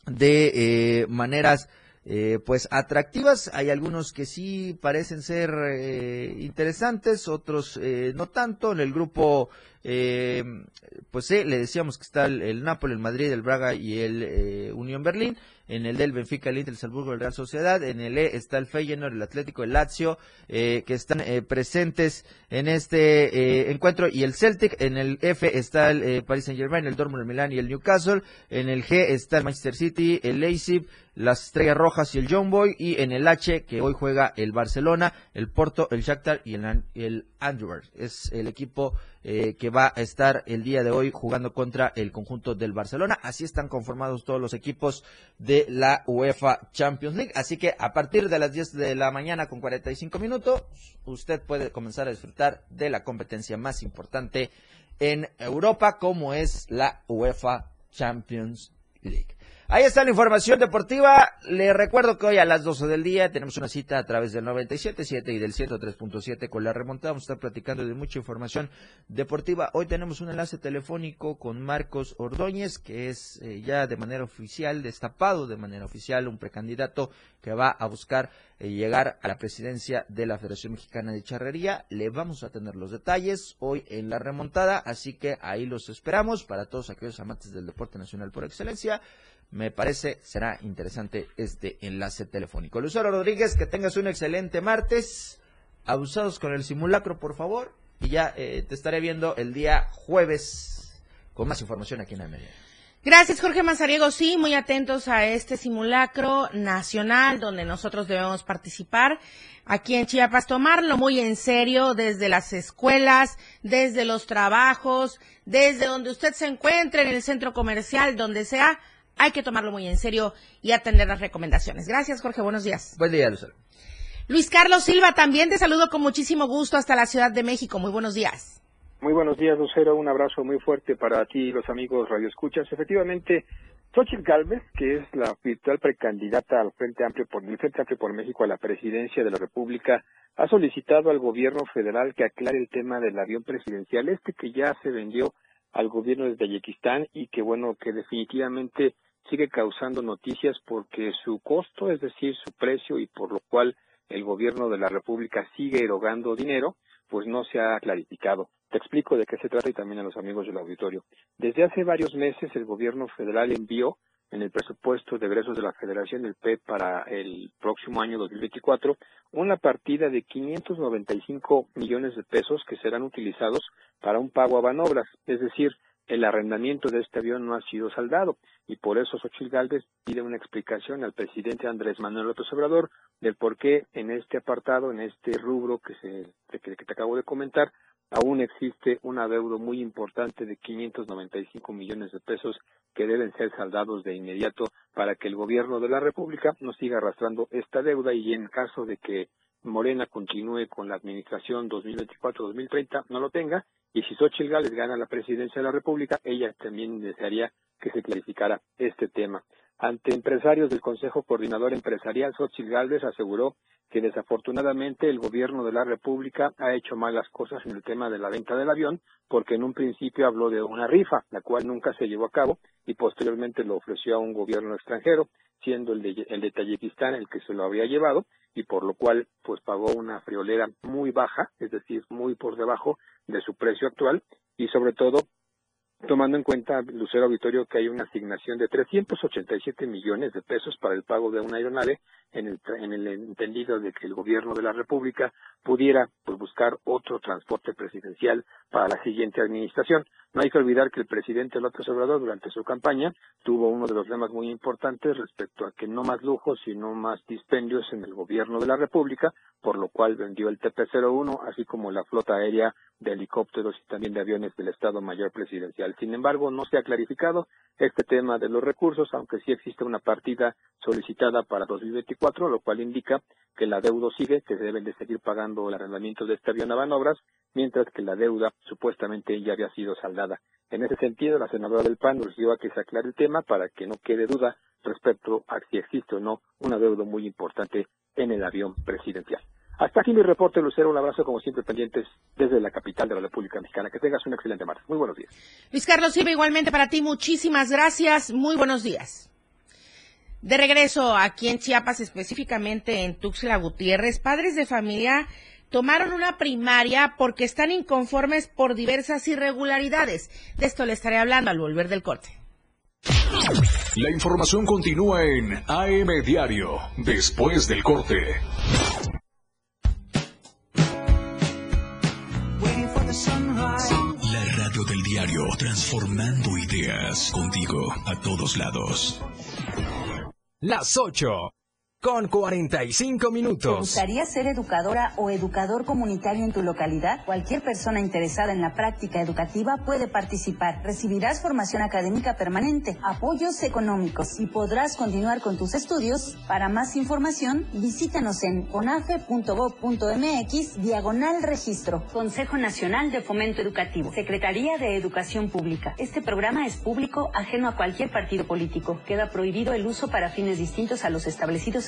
de maneras eh, pues atractivas. Hay algunos que sí parecen ser eh, interesantes, otros eh, no tanto. En el grupo, pues sí, le decíamos que está el, el Napoli, el Madrid, el Braga y el Unión Berlín en el del Benfica, el Inter, el Salzburgo, el Real Sociedad, en el E está el Feyenoord, el Atlético, el Lazio, eh, que están eh, presentes en este eh, encuentro, y el Celtic, en el F está el Paris Saint Germain, el Dortmund, el Milan y el Newcastle, en el G está el Manchester City, el Leipzig, las Estrellas Rojas y el John Boy, y en el H, que hoy juega el Barcelona, el Porto, el Shakhtar y el, el Es el equipo que va a estar el día de hoy jugando contra el conjunto del Barcelona. Así están conformados todos los equipos de la UEFA Champions League. Así que a partir de las 10 de la mañana con 45 minutos, usted puede comenzar a disfrutar de la competencia más importante en Europa, como es la UEFA Champions League. Ahí está la información deportiva. Le recuerdo que hoy a las 12 del día tenemos una cita a través del 97.7 y del 103.7 con la remontada. Vamos a estar platicando de mucha información deportiva. Hoy tenemos un enlace telefónico con Marcos Ordóñez, que es eh, ya de manera oficial, destapado de manera oficial, un precandidato que va a buscar eh, llegar a la presidencia de la Federación Mexicana de Charrería. Le vamos a tener los detalles hoy en la remontada, así que ahí los esperamos para todos aquellos amantes del deporte nacional por excelencia me parece será interesante este enlace telefónico. Lucero Rodríguez, que tengas un excelente martes. Abusados con el simulacro, por favor. Y ya eh, te estaré viendo el día jueves con más información aquí en media. Gracias, Jorge Mazariego. Sí, muy atentos a este simulacro nacional donde nosotros debemos participar. Aquí en Chiapas, tomarlo muy en serio desde las escuelas, desde los trabajos, desde donde usted se encuentre, en el centro comercial, donde sea hay que tomarlo muy en serio y atender las recomendaciones. Gracias, Jorge. Buenos días. Buen día, Lucero. Luis Carlos Silva, también te saludo con muchísimo gusto hasta la Ciudad de México. Muy buenos días. Muy buenos días, Lucero. Un abrazo muy fuerte para ti y los amigos Radio Escuchas. Efectivamente, Xochitl Galvez, que es la virtual precandidata al Frente Amplio por el Frente Amplio por México a la presidencia de la República, ha solicitado al gobierno federal que aclare el tema del avión presidencial, este que ya se vendió al gobierno de Tayikistán y que, bueno, que definitivamente sigue causando noticias porque su costo, es decir, su precio y por lo cual el gobierno de la República sigue erogando dinero, pues no se ha clarificado. Te explico de qué se trata y también a los amigos del auditorio. Desde hace varios meses el gobierno federal envió en el presupuesto de egresos de la Federación del PEP para el próximo año 2024 una partida de 595 millones de pesos que serán utilizados para un pago a banobras, es decir, el arrendamiento de este avión no ha sido saldado y por eso Xochitl Gálvez pide una explicación al presidente Andrés Manuel López Obrador del por qué en este apartado, en este rubro que, se, que, te acabo de comentar, aún existe un adeudo muy importante de 595 millones de pesos que deben ser saldados de inmediato para que el gobierno de la República no siga arrastrando esta deuda y en caso de que Morena continúe con la administración 2024-2030 no lo tenga y si Xochitl Gálvez gana la presidencia de la República, ella también desearía que se clarificara este tema. Ante empresarios del Consejo Coordinador Empresarial, Xochitl Gálvez aseguró que desafortunadamente el gobierno de la República ha hecho malas cosas en el tema de la venta del avión, porque en un principio habló de una rifa, la cual nunca se llevó a cabo, y posteriormente lo ofreció a un gobierno extranjero, siendo el de, el de Tayikistán el que se lo había llevado, y por lo cual pues pagó una friolera muy baja, es decir, muy por debajo de su precio actual, y sobre todo tomando en cuenta, Lucero Auditorio, que hay una asignación de 387 millones de pesos para el pago de una aeronave, en el, en el entendido de que el gobierno de la República pudiera pues, buscar otro transporte presidencial para la siguiente administración. No hay que olvidar que el presidente López Obrador, durante su campaña, tuvo uno de los temas muy importantes respecto a que no más lujos, sino más dispendios en el gobierno de la República, por lo cual vendió el TP-01, así como la flota aérea de helicópteros y también de aviones del Estado Mayor Presidencial. Sin embargo, no se ha clarificado este tema de los recursos, aunque sí existe una partida solicitada para 2024, lo cual indica que la deuda sigue, que se deben de seguir pagando el arrendamiento de este avión a manobras, mientras que la deuda supuestamente ya había sido saldada. En ese sentido, la senadora del PAN urgió a que se aclare el tema para que no quede duda respecto a si existe o no una deuda muy importante en el avión presidencial. Hasta aquí mi reporte, Lucero. Un abrazo, como siempre, pendientes desde la capital de la República Mexicana. Que tengas un excelente martes. Muy buenos días. Luis Carlos Silva, igualmente para ti, muchísimas gracias. Muy buenos días. De regreso aquí en Chiapas, específicamente en Tuxtla Gutiérrez, padres de familia tomaron una primaria porque están inconformes por diversas irregularidades. De esto le estaré hablando al volver del corte. La información continúa en AM Diario, después del corte. La radio del diario, transformando ideas contigo a todos lados. Las 8 con 45 ¿Te minutos. gustaría ser educadora o educador comunitario en tu localidad? Cualquier persona interesada en la práctica educativa puede participar. Recibirás formación académica permanente, apoyos económicos y podrás continuar con tus estudios. Para más información, visítanos en conafe.gov.mx diagonal registro. Consejo Nacional de Fomento Educativo. Secretaría de Educación Pública. Este programa es público, ajeno a cualquier partido político. Queda prohibido el uso para fines distintos a los establecidos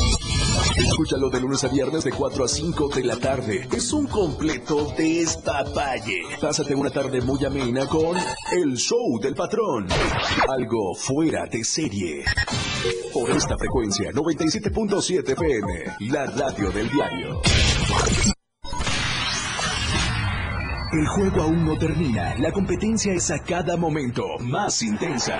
Escúchalo de lunes a viernes de 4 a 5 de la tarde. Es un completo despapalle. Pásate una tarde muy amena con El Show del Patrón. Algo fuera de serie. Por esta frecuencia, 97.7 FM, la radio del diario. El juego aún no termina. La competencia es a cada momento más intensa.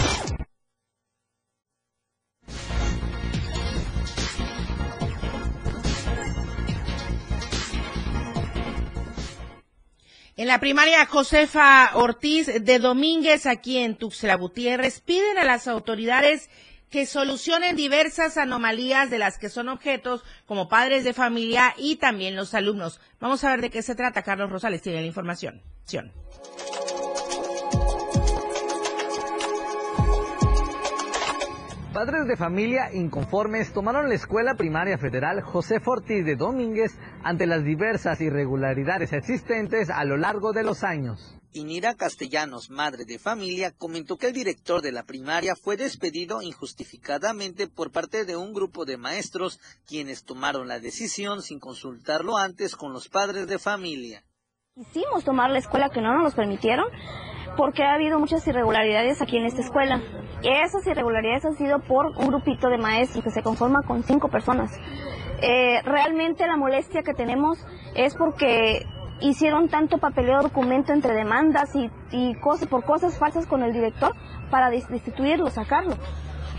En la primaria Josefa Ortiz de Domínguez, aquí en Tuxtla Gutiérrez, piden a las autoridades que solucionen diversas anomalías de las que son objetos como padres de familia y también los alumnos. Vamos a ver de qué se trata. Carlos Rosales tiene la información. Padres de familia inconformes tomaron la Escuela Primaria Federal José Ortiz de Domínguez ante las diversas irregularidades existentes a lo largo de los años. Inira Castellanos, madre de familia, comentó que el director de la primaria fue despedido injustificadamente por parte de un grupo de maestros quienes tomaron la decisión sin consultarlo antes con los padres de familia. Quisimos tomar la escuela que no nos permitieron porque ha habido muchas irregularidades aquí en esta escuela. Esas irregularidades han sido por un grupito de maestros que se conforma con cinco personas. Eh, realmente la molestia que tenemos es porque hicieron tanto papeleo documento entre demandas y, y cosas, por cosas falsas con el director para destituirlo, sacarlo.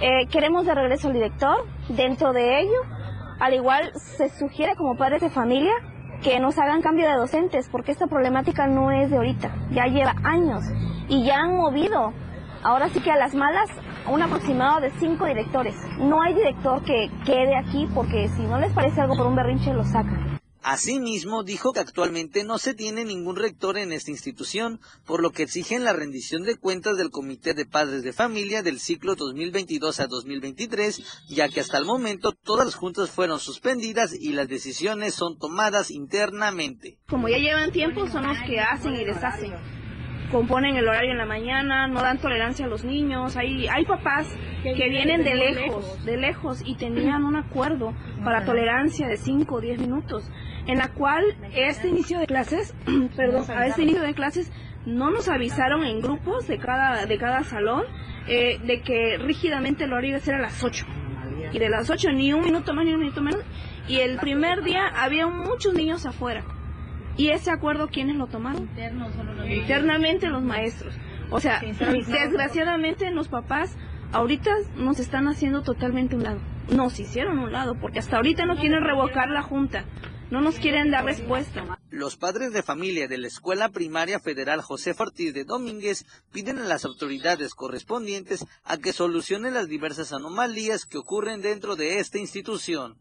Eh, queremos de regreso al director. Dentro de ello, al igual se sugiere como padres de familia que nos hagan cambio de docentes, porque esta problemática no es de ahorita, ya lleva años y ya han movido, ahora sí que a las malas, un aproximado de cinco directores. No hay director que quede aquí porque si no les parece algo por un berrinche lo sacan. Asimismo, dijo que actualmente no se tiene ningún rector en esta institución, por lo que exigen la rendición de cuentas del Comité de Padres de Familia del ciclo 2022 a 2023, ya que hasta el momento todas las juntas fueron suspendidas y las decisiones son tomadas internamente. Como ya llevan tiempo, son los que hacen y deshacen. Componen el horario en la mañana, no dan tolerancia a los niños. Hay, hay papás que vienen de lejos, de lejos, y tenían un acuerdo para tolerancia de 5 o 10 minutos, en la cual este inicio de clases, <clears throat> perdón, a este inicio de clases no nos avisaron en grupos de cada, de cada salón eh, de que rígidamente el horario iba a ser a las 8. Y de las 8 ni un minuto más ni un minuto menos. Y el primer día había muchos niños afuera. ¿Y ese acuerdo quiénes lo tomaron? Internamente los maestros. O sea, desgraciadamente los papás ahorita nos están haciendo totalmente un lado. nos hicieron un lado, porque hasta ahorita no quieren revocar la Junta, no nos quieren dar respuesta. Los padres de familia de la Escuela Primaria Federal José Ortiz de Domínguez piden a las autoridades correspondientes a que solucionen las diversas anomalías que ocurren dentro de esta institución.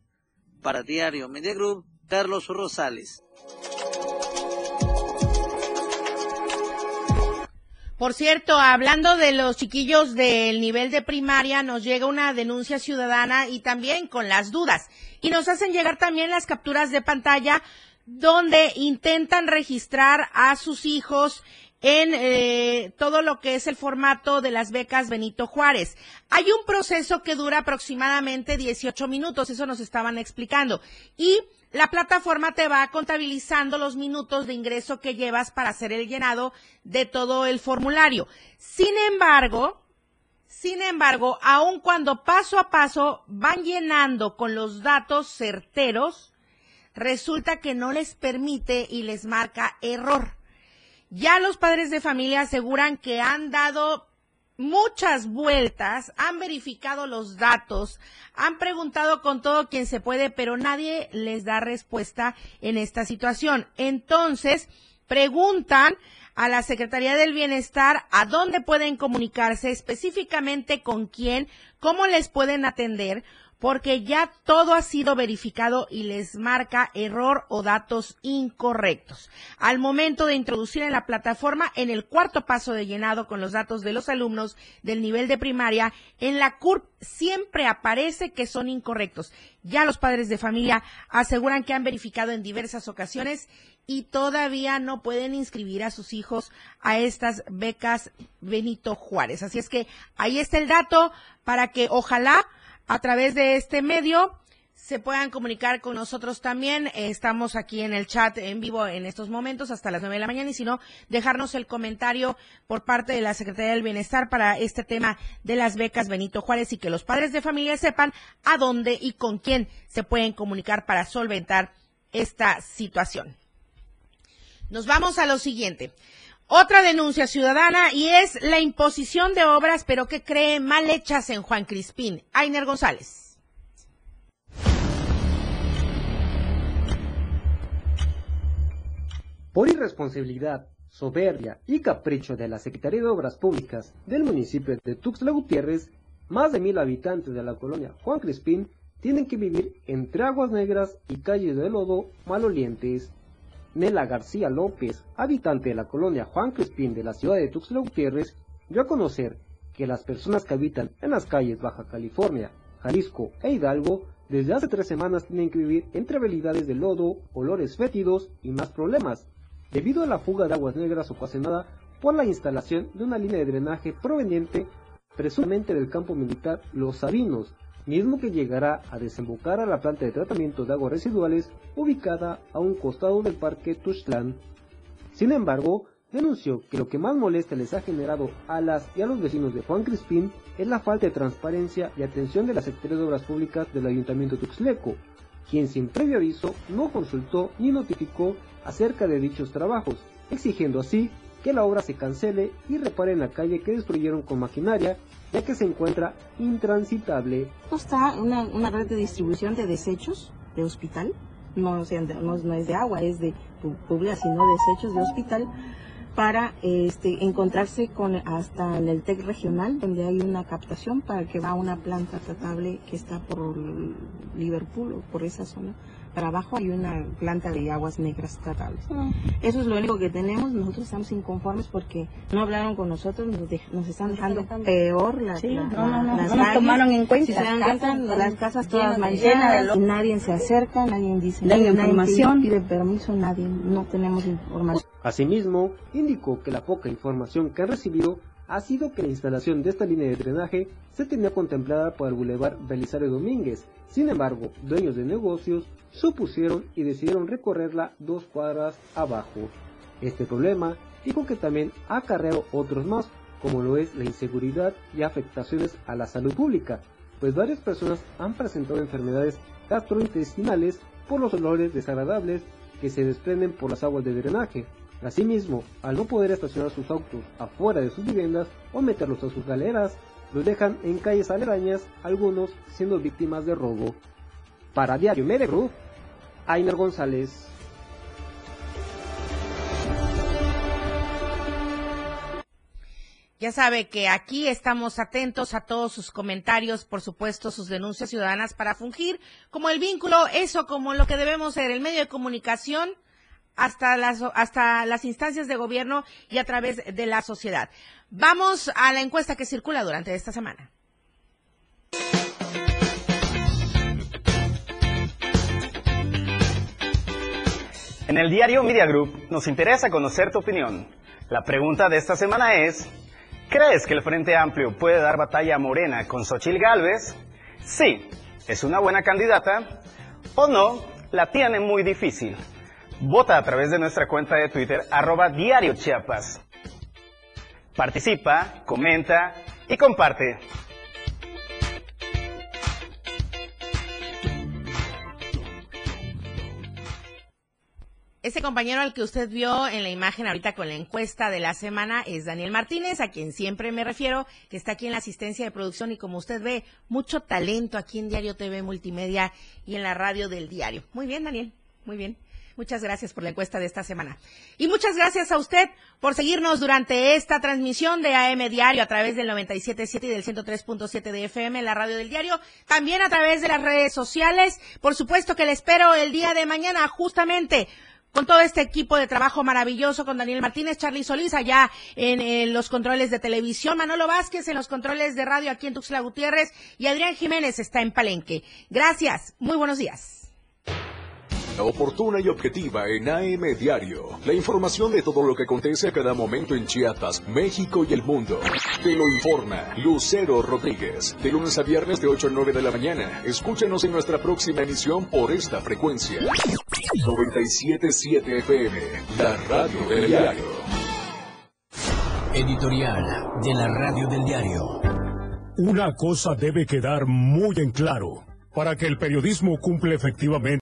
Para Diario Media Group, Carlos Rosales. Por cierto, hablando de los chiquillos del nivel de primaria, nos llega una denuncia ciudadana y también con las dudas. Y nos hacen llegar también las capturas de pantalla donde intentan registrar a sus hijos en eh, todo lo que es el formato de las becas Benito Juárez. Hay un proceso que dura aproximadamente 18 minutos, eso nos estaban explicando. Y la plataforma te va contabilizando los minutos de ingreso que llevas para hacer el llenado de todo el formulario. Sin embargo, sin embargo, aun cuando paso a paso van llenando con los datos certeros, resulta que no les permite y les marca error. Ya los padres de familia aseguran que han dado muchas vueltas, han verificado los datos, han preguntado con todo quien se puede, pero nadie les da respuesta en esta situación. Entonces, preguntan a la Secretaría del Bienestar a dónde pueden comunicarse, específicamente con quién, cómo les pueden atender, porque ya todo ha sido verificado y les marca error o datos incorrectos. Al momento de introducir en la plataforma, en el cuarto paso de llenado con los datos de los alumnos del nivel de primaria, en la CURP siempre aparece que son incorrectos. Ya los padres de familia aseguran que han verificado en diversas ocasiones y todavía no pueden inscribir a sus hijos a estas becas Benito Juárez. Así es que ahí está el dato para que ojalá a través de este medio se puedan comunicar con nosotros también. Estamos aquí en el chat en vivo en estos momentos hasta las nueve de la mañana y si no, dejarnos el comentario por parte de la Secretaría del Bienestar para este tema de las becas Benito Juárez y que los padres de familia sepan a dónde y con quién se pueden comunicar para solventar esta situación. Nos vamos a lo siguiente. Otra denuncia ciudadana y es la imposición de obras, pero que cree mal hechas en Juan Crispín. Ainer González. Por irresponsabilidad, soberbia y capricho de la Secretaría de Obras Públicas del municipio de Tuxtla Gutiérrez, más de mil habitantes de la colonia Juan Crispín tienen que vivir entre aguas negras y calles de lodo malolientes Nela García López, habitante de la colonia Juan Crespín de la ciudad de Tuxtla Gutiérrez, dio a conocer que las personas que habitan en las calles Baja California, Jalisco e Hidalgo desde hace tres semanas tienen que vivir entre habilidades de lodo, olores fétidos y más problemas, debido a la fuga de aguas negras ocasionada por la instalación de una línea de drenaje proveniente presumiblemente del campo militar Los Sabinos, mismo que llegará a desembocar a la planta de tratamiento de aguas residuales ubicada a un costado del parque Tuxtlan. Sin embargo, denunció que lo que más molesta les ha generado a las y a los vecinos de Juan Crispín es la falta de transparencia y atención de la Secretaría de Obras Públicas del Ayuntamiento Tuxleco, quien sin previo aviso no consultó ni notificó acerca de dichos trabajos, exigiendo así que la obra se cancele y repare en la calle que destruyeron con maquinaria, ya que se encuentra intransitable. Está una, red de distribución de desechos de hospital, no, no, es de agua, es de población, sino desechos de hospital, para este, encontrarse con hasta en el TEC regional, donde hay una captación para que va a una planta tratable que está por Liverpool o por esa zona para abajo hay una planta de aguas negras tratables. Ah. Eso es lo único que tenemos. Nosotros estamos inconformes porque no hablaron con nosotros, nos, están dejando peor las, tomaron en cuenta. Si se dan cuenta, las casas todas manchadas, nadie se acerca, nadie dice la información. pide permiso, nadie, no tenemos información. Asimismo, indicó que la poca información que han recibido ha sido que la instalación de esta línea de drenaje se tenía contemplada por el Boulevard Belisario Domínguez. Sin embargo, dueños de negocios supusieron y decidieron recorrerla dos cuadras abajo. Este problema dijo que también ha acarreado otros más, como lo es la inseguridad y afectaciones a la salud pública, pues varias personas han presentado enfermedades gastrointestinales por los olores desagradables que se desprenden por las aguas de drenaje. Asimismo, al no poder estacionar sus autos afuera de sus viviendas o meterlos a sus galeras, lo dejan en calles aledañas, algunos siendo víctimas de robo. Para Diario Media Group, Ainer González. Ya sabe que aquí estamos atentos a todos sus comentarios, por supuesto, sus denuncias ciudadanas para fungir como el vínculo, eso como lo que debemos ser, el medio de comunicación hasta las, hasta las instancias de gobierno y a través de la sociedad. Vamos a la encuesta que circula durante esta semana. En el diario Media Group nos interesa conocer tu opinión. La pregunta de esta semana es, ¿crees que el Frente Amplio puede dar batalla a Morena con Xochil Gálvez? Sí, es una buena candidata. O no, la tiene muy difícil. Vota a través de nuestra cuenta de Twitter, arroba Diario Chiapas. Participa, comenta y comparte. Ese compañero al que usted vio en la imagen ahorita con la encuesta de la semana es Daniel Martínez, a quien siempre me refiero, que está aquí en la asistencia de producción y como usted ve, mucho talento aquí en Diario TV Multimedia y en la radio del diario. Muy bien, Daniel, muy bien. Muchas gracias por la encuesta de esta semana. Y muchas gracias a usted por seguirnos durante esta transmisión de AM Diario a través del 97.7 y del 103.7 de FM, la radio del diario. También a través de las redes sociales. Por supuesto que le espero el día de mañana justamente con todo este equipo de trabajo maravilloso, con Daniel Martínez, Charlie Solís allá en, los controles de televisión, Manolo Vázquez en los controles de radio aquí en Tuxtla Gutiérrez y Adrián Jiménez está en Palenque. Gracias, muy buenos días. Oportuna y objetiva en AM Diario. La información de todo lo que acontece a cada momento en Chiapas, México y el mundo. Te lo informa Lucero Rodríguez. De lunes a viernes de 8 a 9 de la mañana. Escúchanos en nuestra próxima emisión por esta frecuencia. 97.7 FM, la radio del diario. Editorial de la radio del diario. Una cosa debe quedar muy en claro. Para que el periodismo cumpla efectivamente